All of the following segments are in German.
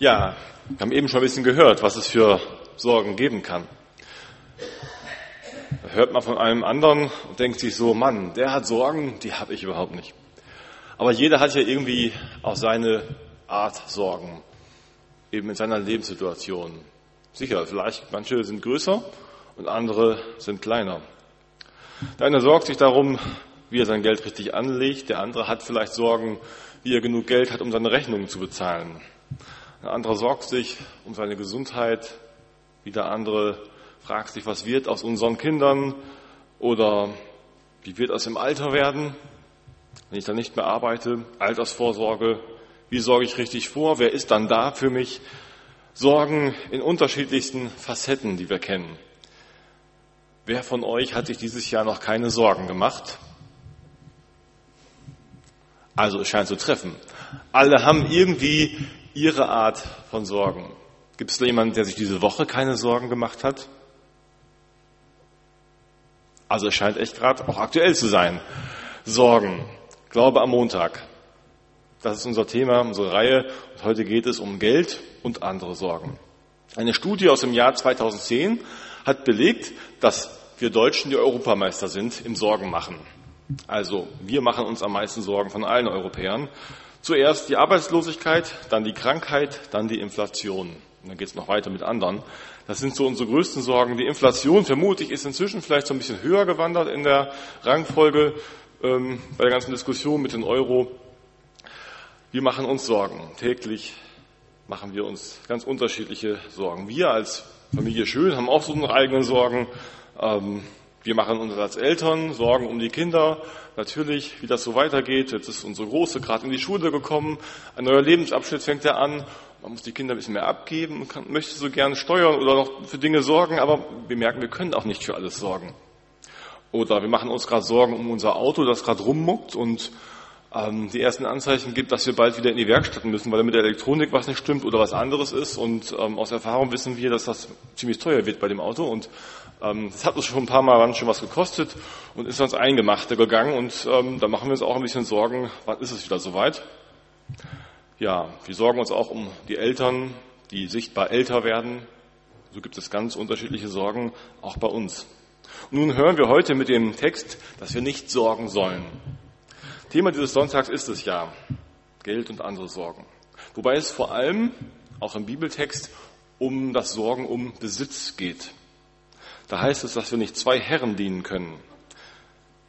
Ja, wir haben eben schon ein bisschen gehört, was es für Sorgen geben kann. Da hört man von einem anderen und denkt sich so, Mann, der hat Sorgen, die habe ich überhaupt nicht. Aber jeder hat ja irgendwie auch seine Art Sorgen, eben in seiner Lebenssituation. Sicher, vielleicht manche sind größer und andere sind kleiner. Der eine sorgt sich darum, wie er sein Geld richtig anlegt, der andere hat vielleicht Sorgen, wie er genug Geld hat, um seine Rechnungen zu bezahlen. Ein anderer sorgt sich um seine Gesundheit. Wieder andere fragt sich, was wird aus unseren Kindern oder wie wird es im Alter werden, wenn ich dann nicht mehr arbeite. Altersvorsorge. Wie sorge ich richtig vor? Wer ist dann da für mich? Sorgen in unterschiedlichsten Facetten, die wir kennen. Wer von euch hat sich dieses Jahr noch keine Sorgen gemacht? Also es scheint zu treffen. Alle haben irgendwie Ihre Art von Sorgen. Gibt es da jemanden, der sich diese Woche keine Sorgen gemacht hat? Also es scheint echt gerade auch aktuell zu sein. Sorgen. Glaube am Montag. Das ist unser Thema, unsere Reihe. Und heute geht es um Geld und andere Sorgen. Eine Studie aus dem Jahr 2010 hat belegt, dass wir Deutschen die Europameister sind im Sorgen machen. Also wir machen uns am meisten Sorgen von allen Europäern. Zuerst die Arbeitslosigkeit, dann die Krankheit, dann die Inflation. Und dann geht es noch weiter mit anderen. Das sind so unsere größten Sorgen. Die Inflation, vermute ich, ist inzwischen vielleicht so ein bisschen höher gewandert in der Rangfolge ähm, bei der ganzen Diskussion mit dem Euro. Wir machen uns Sorgen. Täglich machen wir uns ganz unterschiedliche Sorgen. Wir als Familie Schön haben auch so unsere eigenen Sorgen. Ähm, wir machen uns als Eltern Sorgen um die Kinder. Natürlich, wie das so weitergeht. Jetzt ist unsere Große gerade in die Schule gekommen. Ein neuer Lebensabschnitt fängt ja an. Man muss die Kinder ein bisschen mehr abgeben, kann, möchte so gerne steuern oder noch für Dinge sorgen, aber wir merken, wir können auch nicht für alles sorgen. Oder wir machen uns gerade Sorgen um unser Auto, das gerade rummuckt und die ersten Anzeichen gibt, dass wir bald wieder in die Werkstatt müssen, weil mit der Elektronik was nicht stimmt oder was anderes ist. Und ähm, aus Erfahrung wissen wir, dass das ziemlich teuer wird bei dem Auto. Und ähm, das hat uns schon ein paar Mal schon was gekostet und ist ans Eingemachte gegangen. Und ähm, da machen wir uns auch ein bisschen Sorgen, wann ist es wieder soweit? Ja, wir sorgen uns auch um die Eltern, die sichtbar älter werden. So gibt es ganz unterschiedliche Sorgen, auch bei uns. Nun hören wir heute mit dem Text, dass wir nicht sorgen sollen. Thema dieses Sonntags ist es ja, Geld und andere Sorgen. Wobei es vor allem, auch im Bibeltext, um das Sorgen um Besitz geht. Da heißt es, dass wir nicht zwei Herren dienen können.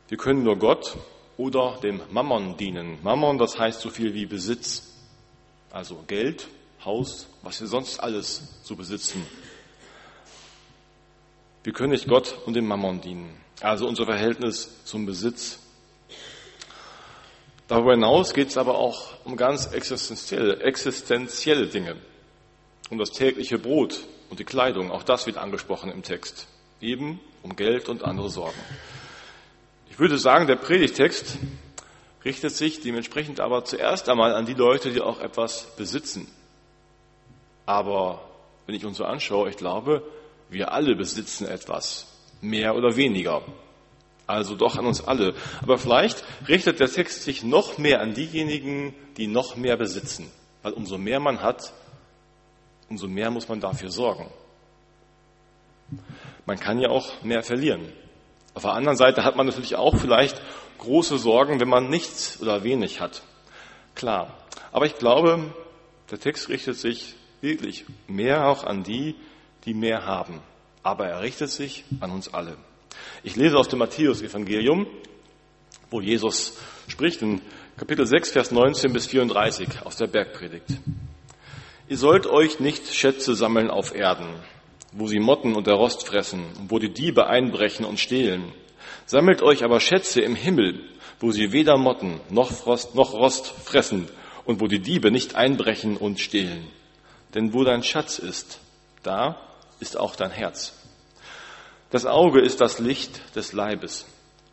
Wir können nur Gott oder dem Mammon dienen. Mammon, das heißt so viel wie Besitz. Also Geld, Haus, was wir sonst alles so besitzen. Wir können nicht Gott und dem Mammon dienen. Also unser Verhältnis zum Besitz Darüber hinaus geht es aber auch um ganz existenzielle, existenzielle Dinge, um das tägliche Brot und die Kleidung. Auch das wird angesprochen im Text. Eben um Geld und andere Sorgen. Ich würde sagen, der Predigtext richtet sich dementsprechend aber zuerst einmal an die Leute, die auch etwas besitzen. Aber wenn ich uns so anschaue, ich glaube, wir alle besitzen etwas, mehr oder weniger also doch an uns alle. Aber vielleicht richtet der Text sich noch mehr an diejenigen, die noch mehr besitzen. Weil umso mehr man hat, umso mehr muss man dafür sorgen. Man kann ja auch mehr verlieren. Auf der anderen Seite hat man natürlich auch vielleicht große Sorgen, wenn man nichts oder wenig hat. Klar. Aber ich glaube, der Text richtet sich wirklich mehr auch an die, die mehr haben. Aber er richtet sich an uns alle. Ich lese aus dem Matthäus-Evangelium, wo Jesus spricht in Kapitel 6, Vers 19 bis 34 aus der Bergpredigt. Ihr sollt euch nicht Schätze sammeln auf Erden, wo sie Motten und der Rost fressen und wo die Diebe einbrechen und stehlen. Sammelt euch aber Schätze im Himmel, wo sie weder Motten noch Frost noch Rost fressen und wo die Diebe nicht einbrechen und stehlen. Denn wo dein Schatz ist, da ist auch dein Herz. Das Auge ist das Licht des Leibes.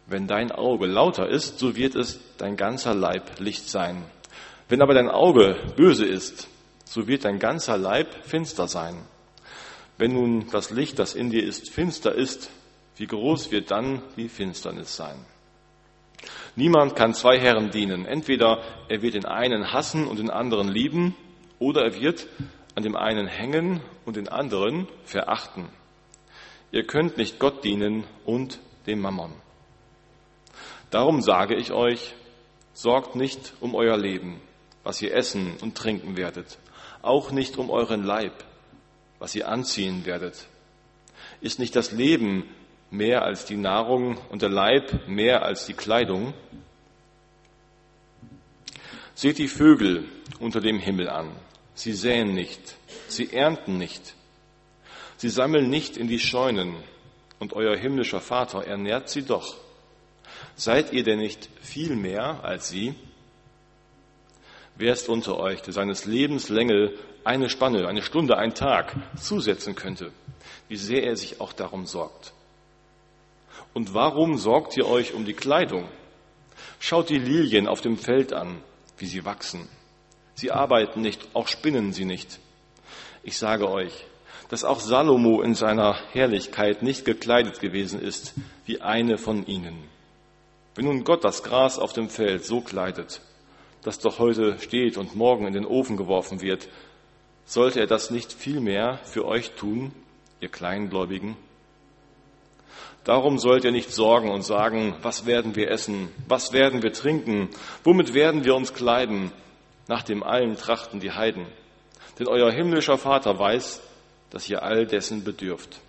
Wenn dein Auge lauter ist, so wird es dein ganzer Leib Licht sein. Wenn aber dein Auge böse ist, so wird dein ganzer Leib finster sein. Wenn nun das Licht, das in dir ist, finster ist, wie groß wird dann die Finsternis sein? Niemand kann zwei Herren dienen. Entweder er wird den einen hassen und den anderen lieben, oder er wird an dem einen hängen und den anderen verachten. Ihr könnt nicht Gott dienen und dem Mammon. Darum sage ich euch, sorgt nicht um euer Leben, was ihr essen und trinken werdet, auch nicht um euren Leib, was ihr anziehen werdet. Ist nicht das Leben mehr als die Nahrung und der Leib mehr als die Kleidung? Seht die Vögel unter dem Himmel an. Sie säen nicht, sie ernten nicht, sie sammeln nicht in die Scheunen, und euer himmlischer Vater ernährt sie doch. Seid ihr denn nicht viel mehr als sie? Wer ist unter euch, der seines Lebens Länge eine Spanne, eine Stunde, ein Tag zusetzen könnte, wie sehr er sich auch darum sorgt? Und warum sorgt ihr euch um die Kleidung? Schaut die Lilien auf dem Feld an, wie sie wachsen. Sie arbeiten nicht, auch spinnen sie nicht. Ich sage euch, dass auch Salomo in seiner Herrlichkeit nicht gekleidet gewesen ist wie eine von ihnen. Wenn nun Gott das Gras auf dem Feld so kleidet, das doch heute steht und morgen in den Ofen geworfen wird, sollte er das nicht viel mehr für euch tun, ihr Kleingläubigen? Darum sollt ihr nicht sorgen und sagen, was werden wir essen, was werden wir trinken, womit werden wir uns kleiden, nach dem allen trachten die Heiden. Denn euer himmlischer Vater weiß, dass ihr all dessen bedürft.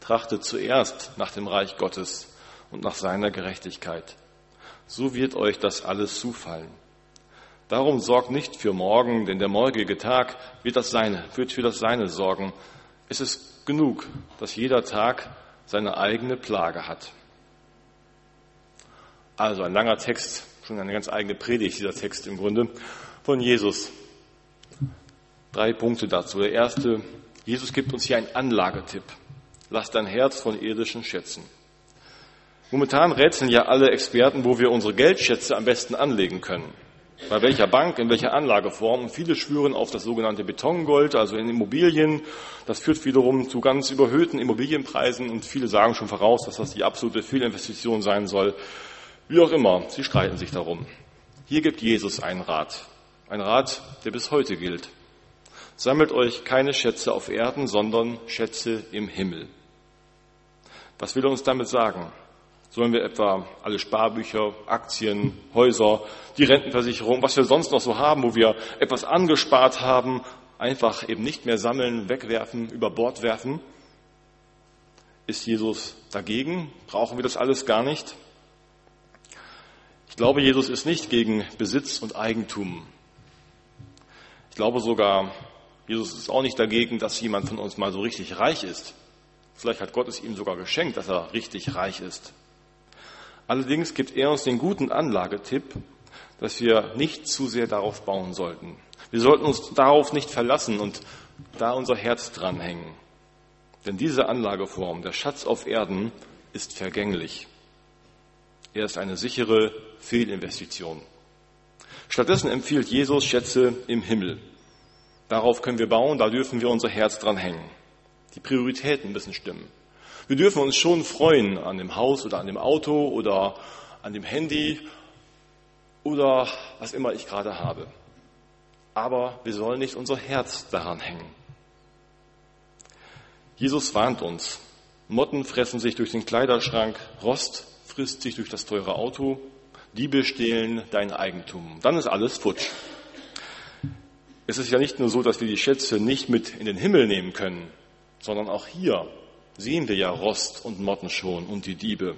Trachtet zuerst nach dem Reich Gottes und nach seiner Gerechtigkeit. So wird euch das alles zufallen. Darum sorgt nicht für morgen, denn der morgige Tag wird, das seine, wird für das Seine sorgen. Es ist genug, dass jeder Tag seine eigene Plage hat. Also ein langer Text, schon eine ganz eigene Predigt, dieser Text im Grunde, von Jesus. Drei Punkte dazu. Der erste, Jesus gibt uns hier einen Anlagetipp. Lass dein Herz von irdischen Schätzen. Momentan rätseln ja alle Experten, wo wir unsere Geldschätze am besten anlegen können. Bei welcher Bank, in welcher Anlageform. Und viele schwören auf das sogenannte Betongold, also in Immobilien. Das führt wiederum zu ganz überhöhten Immobilienpreisen und viele sagen schon voraus, dass das die absolute Fehlinvestition sein soll. Wie auch immer, sie streiten sich darum. Hier gibt Jesus einen Rat. Ein Rat, der bis heute gilt. Sammelt euch keine Schätze auf Erden, sondern Schätze im Himmel. Was will er uns damit sagen? Sollen wir etwa alle Sparbücher, Aktien, Häuser, die Rentenversicherung, was wir sonst noch so haben, wo wir etwas angespart haben, einfach eben nicht mehr sammeln, wegwerfen, über Bord werfen? Ist Jesus dagegen? Brauchen wir das alles gar nicht? Ich glaube, Jesus ist nicht gegen Besitz und Eigentum. Ich glaube sogar, Jesus ist auch nicht dagegen, dass jemand von uns mal so richtig reich ist. Vielleicht hat Gott es ihm sogar geschenkt, dass er richtig reich ist. Allerdings gibt er uns den guten Anlagetipp, dass wir nicht zu sehr darauf bauen sollten. Wir sollten uns darauf nicht verlassen und da unser Herz dranhängen. Denn diese Anlageform, der Schatz auf Erden, ist vergänglich. Er ist eine sichere Fehlinvestition. Stattdessen empfiehlt Jesus Schätze im Himmel. Darauf können wir bauen, da dürfen wir unser Herz dran hängen. Die Prioritäten müssen stimmen. Wir dürfen uns schon freuen an dem Haus oder an dem Auto oder an dem Handy oder was immer ich gerade habe. Aber wir sollen nicht unser Herz daran hängen. Jesus warnt uns. Motten fressen sich durch den Kleiderschrank, Rost frisst sich durch das teure Auto, Diebe stehlen dein Eigentum. Dann ist alles futsch. Es ist ja nicht nur so, dass wir die Schätze nicht mit in den Himmel nehmen können, sondern auch hier sehen wir ja Rost und Motten schon und die Diebe.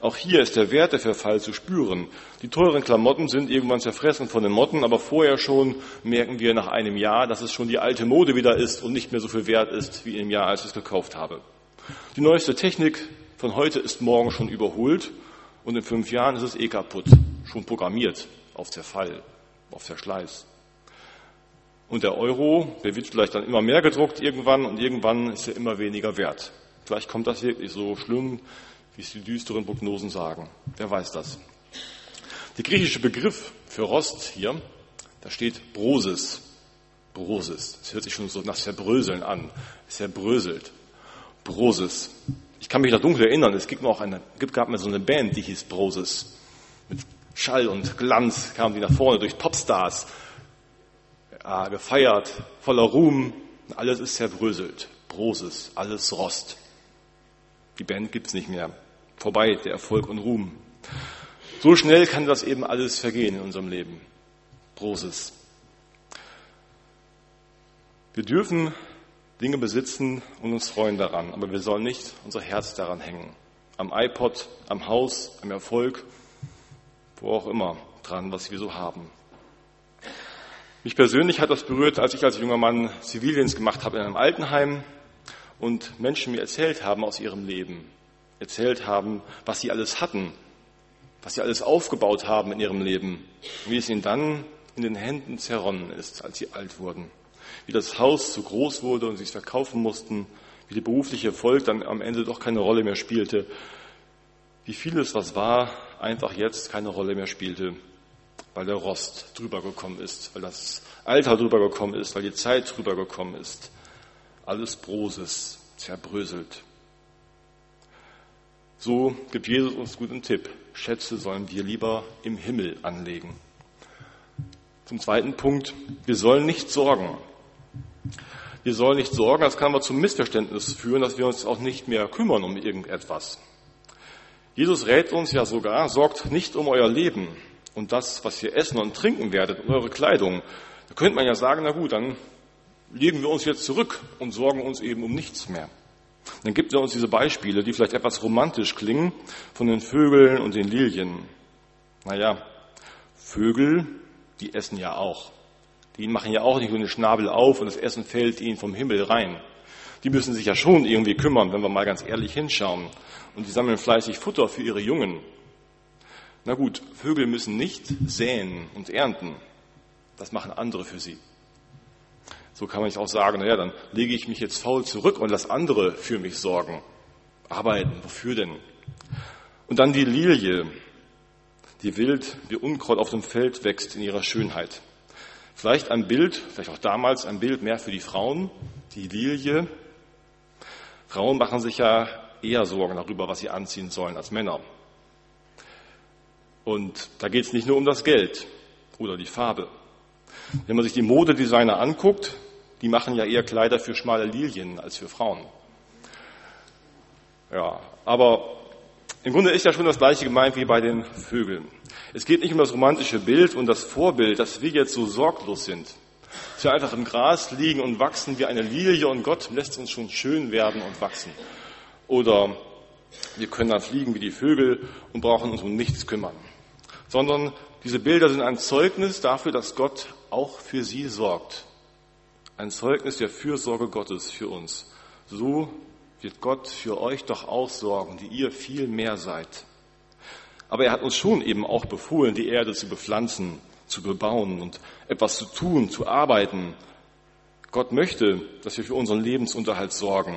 Auch hier ist der Werteverfall zu spüren. Die teuren Klamotten sind irgendwann zerfressen von den Motten, aber vorher schon merken wir nach einem Jahr, dass es schon die alte Mode wieder ist und nicht mehr so viel wert ist wie im Jahr, als ich es gekauft habe. Die neueste Technik von heute ist morgen schon überholt und in fünf Jahren ist es eh kaputt, schon programmiert auf Zerfall, auf Verschleiß. Und der Euro, der wird vielleicht dann immer mehr gedruckt irgendwann und irgendwann ist er immer weniger wert. Vielleicht kommt das wirklich so schlimm, wie es die düsteren Prognosen sagen. Wer weiß das? Der griechische Begriff für Rost hier, da steht Brosis. Brosis. Das hört sich schon so nach Zerbröseln an. Es zerbröselt. Brosis. Ich kann mich noch dunkel erinnern, es gibt noch eine, gibt, gab mal so eine Band, die hieß Brosis. Mit Schall und Glanz kamen die nach vorne durch Popstars ah, gefeiert, voller Ruhm. Alles ist zerbröselt, Broses, alles Rost. Die Band gibt's nicht mehr. Vorbei, der Erfolg und Ruhm. So schnell kann das eben alles vergehen in unserem Leben. Broses. Wir dürfen Dinge besitzen und uns freuen daran, aber wir sollen nicht unser Herz daran hängen. Am iPod, am Haus, am Erfolg, wo auch immer dran, was wir so haben. Mich persönlich hat das berührt, als ich als junger Mann Zivildienst gemacht habe in einem Altenheim und Menschen mir erzählt haben aus ihrem Leben, erzählt haben, was sie alles hatten, was sie alles aufgebaut haben in ihrem Leben, wie es ihnen dann in den Händen zerronnen ist, als sie alt wurden, wie das Haus zu groß wurde und sie es verkaufen mussten, wie die berufliche Erfolg dann am Ende doch keine Rolle mehr spielte, wie vieles, was war, einfach jetzt keine Rolle mehr spielte, weil der Rost drüber gekommen ist, weil das Alter drüber gekommen ist, weil die Zeit drüber gekommen ist. Alles Broses, zerbröselt. So gibt Jesus uns guten Tipp. Schätze sollen wir lieber im Himmel anlegen. Zum zweiten Punkt, wir sollen nicht sorgen. Wir sollen nicht sorgen, das kann aber zum Missverständnis führen, dass wir uns auch nicht mehr kümmern um irgendetwas. Jesus rät uns ja sogar, sorgt nicht um euer Leben und das, was ihr essen und trinken werdet und eure Kleidung. Da könnte man ja sagen, na gut, dann legen wir uns jetzt zurück und sorgen uns eben um nichts mehr. Dann gibt er uns diese Beispiele, die vielleicht etwas romantisch klingen, von den Vögeln und den Lilien. Naja, Vögel, die essen ja auch. Die machen ja auch nicht nur den Schnabel auf und das Essen fällt ihnen vom Himmel rein. Die müssen sich ja schon irgendwie kümmern, wenn wir mal ganz ehrlich hinschauen. Und die sammeln fleißig Futter für ihre Jungen. Na gut, Vögel müssen nicht säen und ernten. Das machen andere für sie. So kann man sich auch sagen, naja, dann lege ich mich jetzt faul zurück und lass andere für mich sorgen. Arbeiten, wofür denn? Und dann die Lilie, die wild wie Unkraut auf dem Feld wächst in ihrer Schönheit. Vielleicht ein Bild, vielleicht auch damals ein Bild mehr für die Frauen, die Lilie. Frauen machen sich ja eher Sorgen darüber, was sie anziehen sollen als Männer. Und da geht es nicht nur um das Geld oder die Farbe. Wenn man sich die Modedesigner anguckt, die machen ja eher Kleider für schmale Lilien als für Frauen. Ja, aber im Grunde ist ja schon das gleiche gemeint wie bei den Vögeln. Es geht nicht um das romantische Bild und das Vorbild, dass wir jetzt so sorglos sind. Dass wir einfach im Gras liegen und wachsen wie eine Lilie und Gott lässt uns schon schön werden und wachsen. Oder wir können dann fliegen wie die Vögel und brauchen uns um nichts kümmern. Sondern diese Bilder sind ein Zeugnis dafür, dass Gott auch für sie sorgt. Ein Zeugnis der Fürsorge Gottes für uns. So wird Gott für euch doch auch sorgen, die ihr viel mehr seid. Aber er hat uns schon eben auch befohlen, die Erde zu bepflanzen, zu bebauen und etwas zu tun, zu arbeiten. Gott möchte, dass wir für unseren Lebensunterhalt sorgen.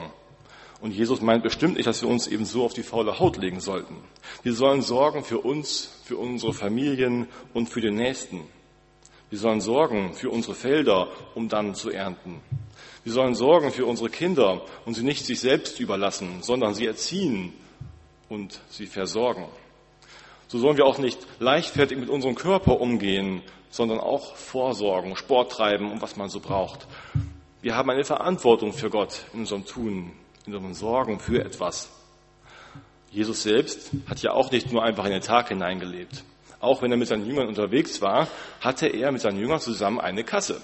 Und Jesus meint bestimmt nicht, dass wir uns eben so auf die faule Haut legen sollten. Wir sollen sorgen für uns, für unsere Familien und für den Nächsten. Wir sollen sorgen für unsere Felder, um dann zu ernten. Wir sollen sorgen für unsere Kinder und sie nicht sich selbst überlassen, sondern sie erziehen und sie versorgen. So sollen wir auch nicht leichtfertig mit unserem Körper umgehen, sondern auch vorsorgen, Sport treiben und was man so braucht. Wir haben eine Verantwortung für Gott in unserem Tun, unseren Sorgen für etwas. Jesus selbst hat ja auch nicht nur einfach in den Tag hineingelebt. Auch wenn er mit seinen Jüngern unterwegs war, hatte er mit seinen Jüngern zusammen eine Kasse.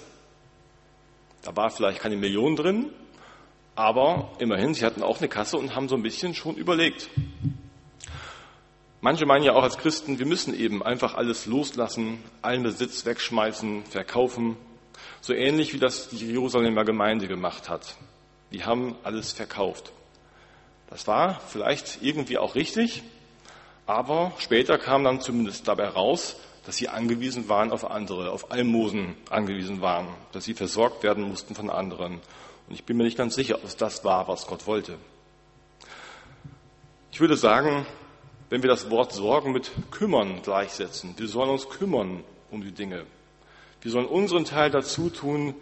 Da war vielleicht keine Million drin, aber immerhin, sie hatten auch eine Kasse und haben so ein bisschen schon überlegt. Manche meinen ja auch als Christen, wir müssen eben einfach alles loslassen, allen Besitz wegschmeißen, verkaufen. So ähnlich wie das die Jerusalemer Gemeinde gemacht hat. Die haben alles verkauft. Das war vielleicht irgendwie auch richtig, aber später kam dann zumindest dabei raus, dass sie angewiesen waren auf andere, auf Almosen angewiesen waren, dass sie versorgt werden mussten von anderen. Und ich bin mir nicht ganz sicher, ob es das war, was Gott wollte. Ich würde sagen, wenn wir das Wort Sorgen mit kümmern gleichsetzen. Wir sollen uns kümmern um die Dinge. Wir sollen unseren Teil dazu tun,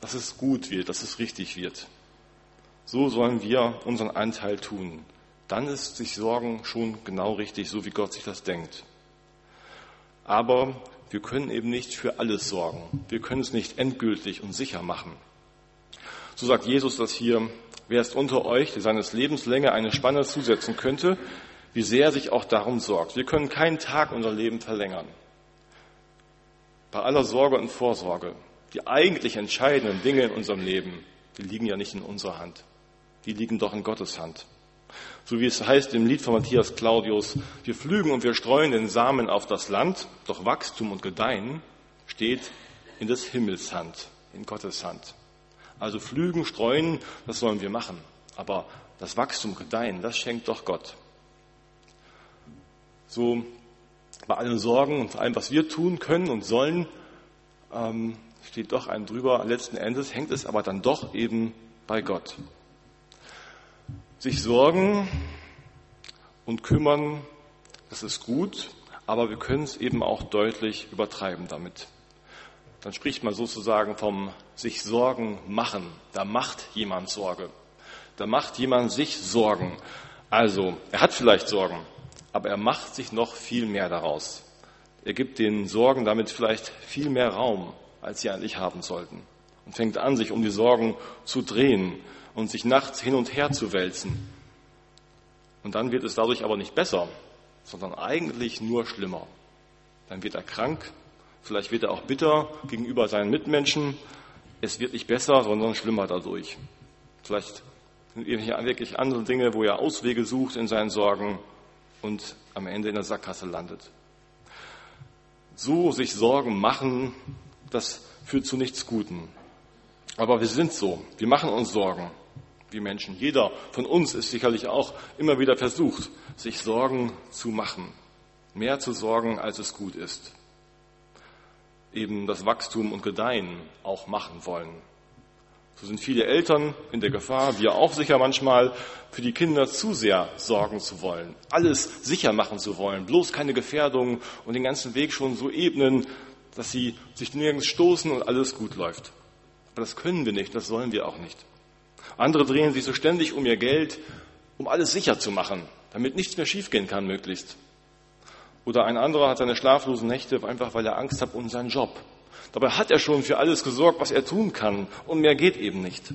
dass es gut wird, dass es richtig wird. So sollen wir unseren Anteil tun. Dann ist sich Sorgen schon genau richtig, so wie Gott sich das denkt. Aber wir können eben nicht für alles sorgen. Wir können es nicht endgültig und sicher machen. So sagt Jesus das hier, wer ist unter euch, der seines Lebens Länge eine Spanne zusetzen könnte, wie sehr er sich auch darum sorgt. Wir können keinen Tag unser Leben verlängern. Bei aller Sorge und Vorsorge, die eigentlich entscheidenden Dinge in unserem Leben, die liegen ja nicht in unserer Hand. Die liegen doch in Gottes Hand. So wie es heißt im Lied von Matthias Claudius, wir pflügen und wir streuen den Samen auf das Land, doch Wachstum und Gedeihen steht in des Himmels Hand, in Gottes Hand. Also pflügen, streuen, das sollen wir machen. Aber das Wachstum, Gedeihen, das schenkt doch Gott. So bei allen Sorgen und allem, was wir tun können und sollen, ähm, steht doch ein drüber. Letzten Endes hängt es aber dann doch eben bei Gott. Sich sorgen und kümmern, das ist gut, aber wir können es eben auch deutlich übertreiben damit. Dann spricht man sozusagen vom sich Sorgen machen. Da macht jemand Sorge. Da macht jemand sich Sorgen. Also, er hat vielleicht Sorgen, aber er macht sich noch viel mehr daraus. Er gibt den Sorgen damit vielleicht viel mehr Raum, als sie eigentlich haben sollten. Und fängt an, sich um die Sorgen zu drehen und sich nachts hin und her zu wälzen. Und dann wird es dadurch aber nicht besser, sondern eigentlich nur schlimmer. Dann wird er krank, vielleicht wird er auch bitter gegenüber seinen Mitmenschen. Es wird nicht besser, sondern schlimmer dadurch. Vielleicht sind hier wirklich andere Dinge, wo er Auswege sucht in seinen Sorgen und am Ende in der Sackgasse landet. So sich Sorgen machen, das führt zu nichts Guten. Aber wir sind so, wir machen uns Sorgen wie Menschen. Jeder von uns ist sicherlich auch immer wieder versucht, sich Sorgen zu machen. Mehr zu sorgen, als es gut ist. Eben das Wachstum und Gedeihen auch machen wollen. So sind viele Eltern in der Gefahr, wir auch sicher manchmal, für die Kinder zu sehr sorgen zu wollen, alles sicher machen zu wollen, bloß keine Gefährdung und den ganzen Weg schon so ebnen, dass sie sich nirgends stoßen und alles gut läuft. Aber das können wir nicht, das sollen wir auch nicht. Andere drehen sich so ständig um ihr Geld, um alles sicher zu machen, damit nichts mehr schiefgehen kann möglichst. Oder ein anderer hat seine schlaflosen Nächte einfach, weil er Angst hat um seinen Job. Dabei hat er schon für alles gesorgt, was er tun kann, und mehr geht eben nicht.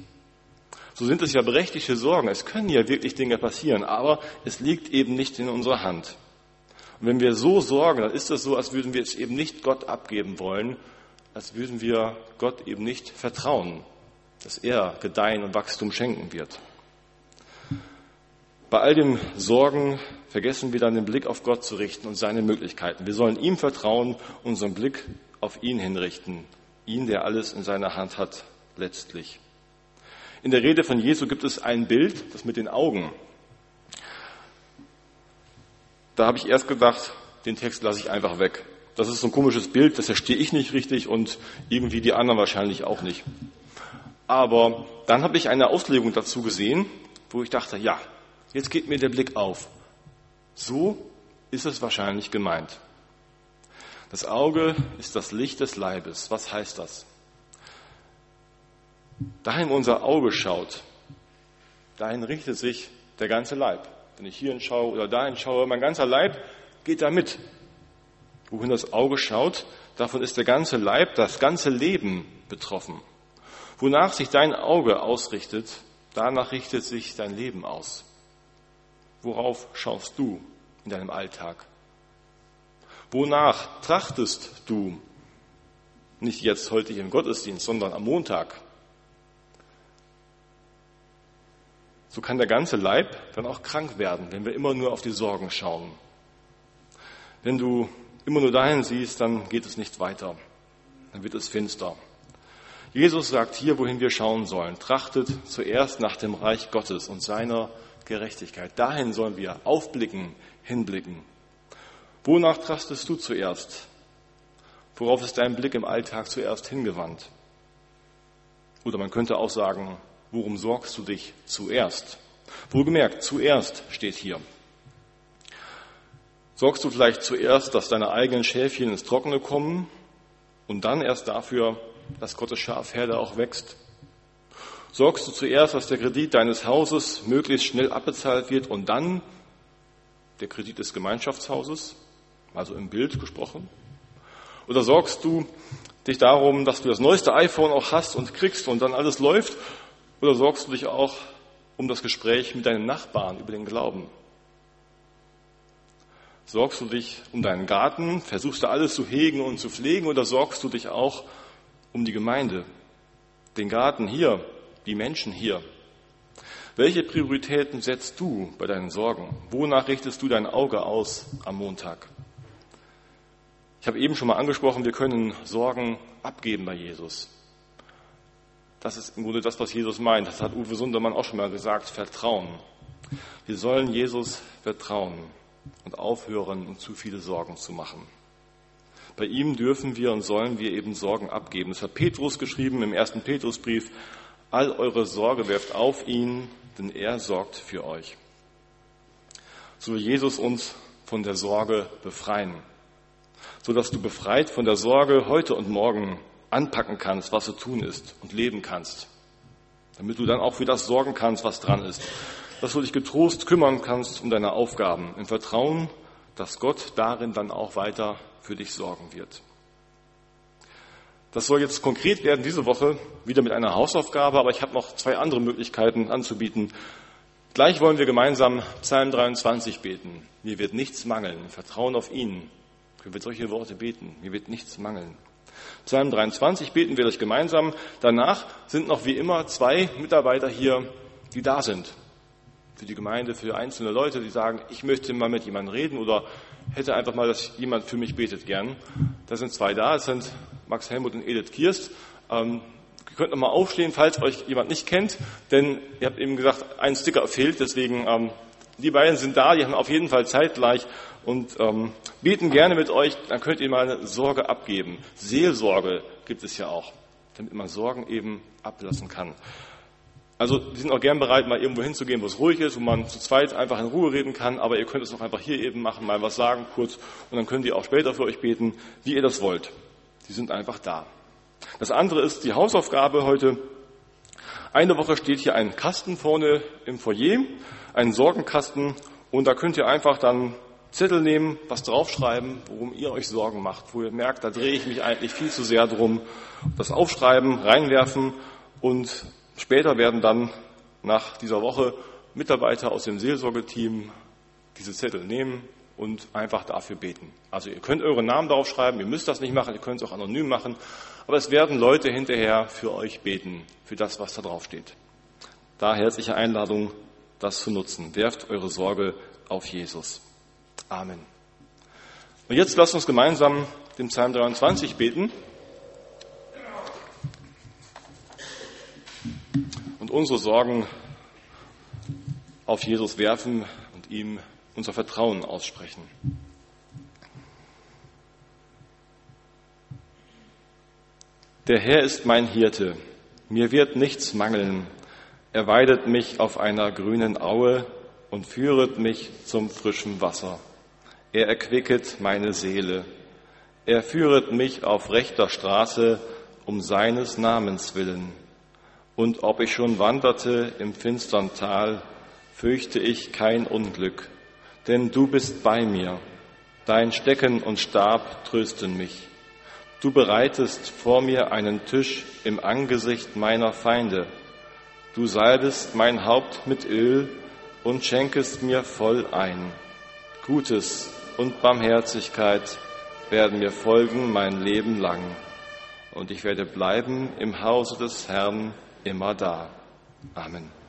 So sind es ja berechtigte Sorgen. Es können ja wirklich Dinge passieren, aber es liegt eben nicht in unserer Hand. Und wenn wir so sorgen, dann ist es so, als würden wir es eben nicht Gott abgeben wollen, als würden wir Gott eben nicht vertrauen dass er Gedeihen und Wachstum schenken wird. Bei all dem Sorgen vergessen wir dann den Blick auf Gott zu richten und seine Möglichkeiten. Wir sollen ihm vertrauen, unseren Blick auf ihn hinrichten. Ihn, der alles in seiner Hand hat, letztlich. In der Rede von Jesu gibt es ein Bild, das mit den Augen. Da habe ich erst gedacht, den Text lasse ich einfach weg. Das ist so ein komisches Bild, das verstehe ich nicht richtig und irgendwie die anderen wahrscheinlich auch nicht. Aber dann habe ich eine Auslegung dazu gesehen, wo ich dachte, ja, jetzt geht mir der Blick auf. So ist es wahrscheinlich gemeint. Das Auge ist das Licht des Leibes. Was heißt das? Dahin unser Auge schaut, dahin richtet sich der ganze Leib. Wenn ich hierhin schaue oder dahin schaue, mein ganzer Leib geht da mit. Wohin das Auge schaut, davon ist der ganze Leib, das ganze Leben betroffen. Wonach sich dein Auge ausrichtet, danach richtet sich dein Leben aus. Worauf schaust du in deinem Alltag? Wonach trachtest du? Nicht jetzt heute hier im Gottesdienst, sondern am Montag. So kann der ganze Leib dann auch krank werden, wenn wir immer nur auf die Sorgen schauen. Wenn du immer nur dahin siehst, dann geht es nicht weiter. Dann wird es finster. Jesus sagt hier, wohin wir schauen sollen. Trachtet zuerst nach dem Reich Gottes und seiner Gerechtigkeit. Dahin sollen wir aufblicken, hinblicken. Wonach trachtest du zuerst? Worauf ist dein Blick im Alltag zuerst hingewandt? Oder man könnte auch sagen, worum sorgst du dich zuerst? Wohlgemerkt, zuerst steht hier. Sorgst du vielleicht zuerst, dass deine eigenen Schäfchen ins Trockene kommen und dann erst dafür, dass Gottes Schafherde auch wächst? Sorgst du zuerst, dass der Kredit deines Hauses möglichst schnell abbezahlt wird und dann der Kredit des Gemeinschaftshauses, also im Bild gesprochen? Oder sorgst du dich darum, dass du das neueste iPhone auch hast und kriegst und dann alles läuft? Oder sorgst du dich auch um das Gespräch mit deinem Nachbarn über den Glauben? Sorgst du dich um deinen Garten? Versuchst du alles zu hegen und zu pflegen? Oder sorgst du dich auch um die Gemeinde? Den Garten hier, die Menschen hier? Welche Prioritäten setzt du bei deinen Sorgen? Wonach richtest du dein Auge aus am Montag? Ich habe eben schon mal angesprochen, wir können Sorgen abgeben bei Jesus. Das ist im Grunde das, was Jesus meint. Das hat Uwe Sundermann auch schon mal gesagt, Vertrauen. Wir sollen Jesus vertrauen und aufhören, uns zu viele Sorgen zu machen. Bei ihm dürfen wir und sollen wir eben Sorgen abgeben. Das hat Petrus geschrieben im ersten Petrusbrief. All eure Sorge werft auf ihn, denn er sorgt für euch. So will Jesus uns von der Sorge befreien, so dass du befreit von der Sorge heute und morgen anpacken kannst, was zu tun ist und leben kannst, damit du dann auch für das sorgen kannst, was dran ist dass du dich getrost kümmern kannst um deine Aufgaben, im Vertrauen, dass Gott darin dann auch weiter für dich sorgen wird. Das soll jetzt konkret werden diese Woche wieder mit einer Hausaufgabe, aber ich habe noch zwei andere Möglichkeiten anzubieten. Gleich wollen wir gemeinsam Psalm 23 beten. Mir wird nichts mangeln. Vertrauen auf ihn. Können wir solche Worte beten? Mir wird nichts mangeln. Psalm 23 beten wir das gemeinsam. Danach sind noch wie immer zwei Mitarbeiter hier, die da sind für die Gemeinde, für einzelne Leute, die sagen, ich möchte mal mit jemandem reden oder hätte einfach mal, dass jemand für mich betet gern. Da sind zwei da, es sind Max Helmut und Edith Kirst. Ähm, ihr könnt nochmal aufstehen, falls euch jemand nicht kennt, denn ihr habt eben gesagt, ein Sticker fehlt, deswegen ähm, die beiden sind da, die haben auf jeden Fall zeitgleich und ähm, beten gerne mit euch, dann könnt ihr mal eine Sorge abgeben. Seelsorge gibt es ja auch, damit man Sorgen eben ablassen kann. Also die sind auch gern bereit, mal irgendwo hinzugehen, wo es ruhig ist, wo man zu zweit einfach in Ruhe reden kann, aber ihr könnt es auch einfach hier eben machen, mal was sagen, kurz, und dann könnt ihr auch später für euch beten, wie ihr das wollt. Die sind einfach da. Das andere ist die Hausaufgabe heute. Eine Woche steht hier ein Kasten vorne im Foyer, ein Sorgenkasten, und da könnt ihr einfach dann Zettel nehmen, was draufschreiben, worum ihr euch Sorgen macht, wo ihr merkt, da drehe ich mich eigentlich viel zu sehr drum. Das aufschreiben, reinwerfen und Später werden dann nach dieser Woche Mitarbeiter aus dem Seelsorgeteam diese Zettel nehmen und einfach dafür beten. Also ihr könnt euren Namen darauf schreiben, ihr müsst das nicht machen, ihr könnt es auch anonym machen, aber es werden Leute hinterher für euch beten, für das, was da drauf steht. Da herzliche Einladung, das zu nutzen. Werft eure Sorge auf Jesus. Amen. Und jetzt lasst uns gemeinsam den Psalm 23 beten. Unsere Sorgen auf Jesus werfen und ihm unser Vertrauen aussprechen. Der Herr ist mein Hirte, mir wird nichts mangeln. Er weidet mich auf einer grünen Aue und führet mich zum frischen Wasser. Er erquicket meine Seele. Er führet mich auf rechter Straße um seines Namens willen. Und ob ich schon wanderte im finstern Tal, fürchte ich kein Unglück, denn du bist bei mir. Dein Stecken und Stab trösten mich. Du bereitest vor mir einen Tisch im Angesicht meiner Feinde. Du salbest mein Haupt mit Öl und schenkest mir voll ein. Gutes und Barmherzigkeit werden mir folgen mein Leben lang. Und ich werde bleiben im Hause des Herrn immer da. Amen.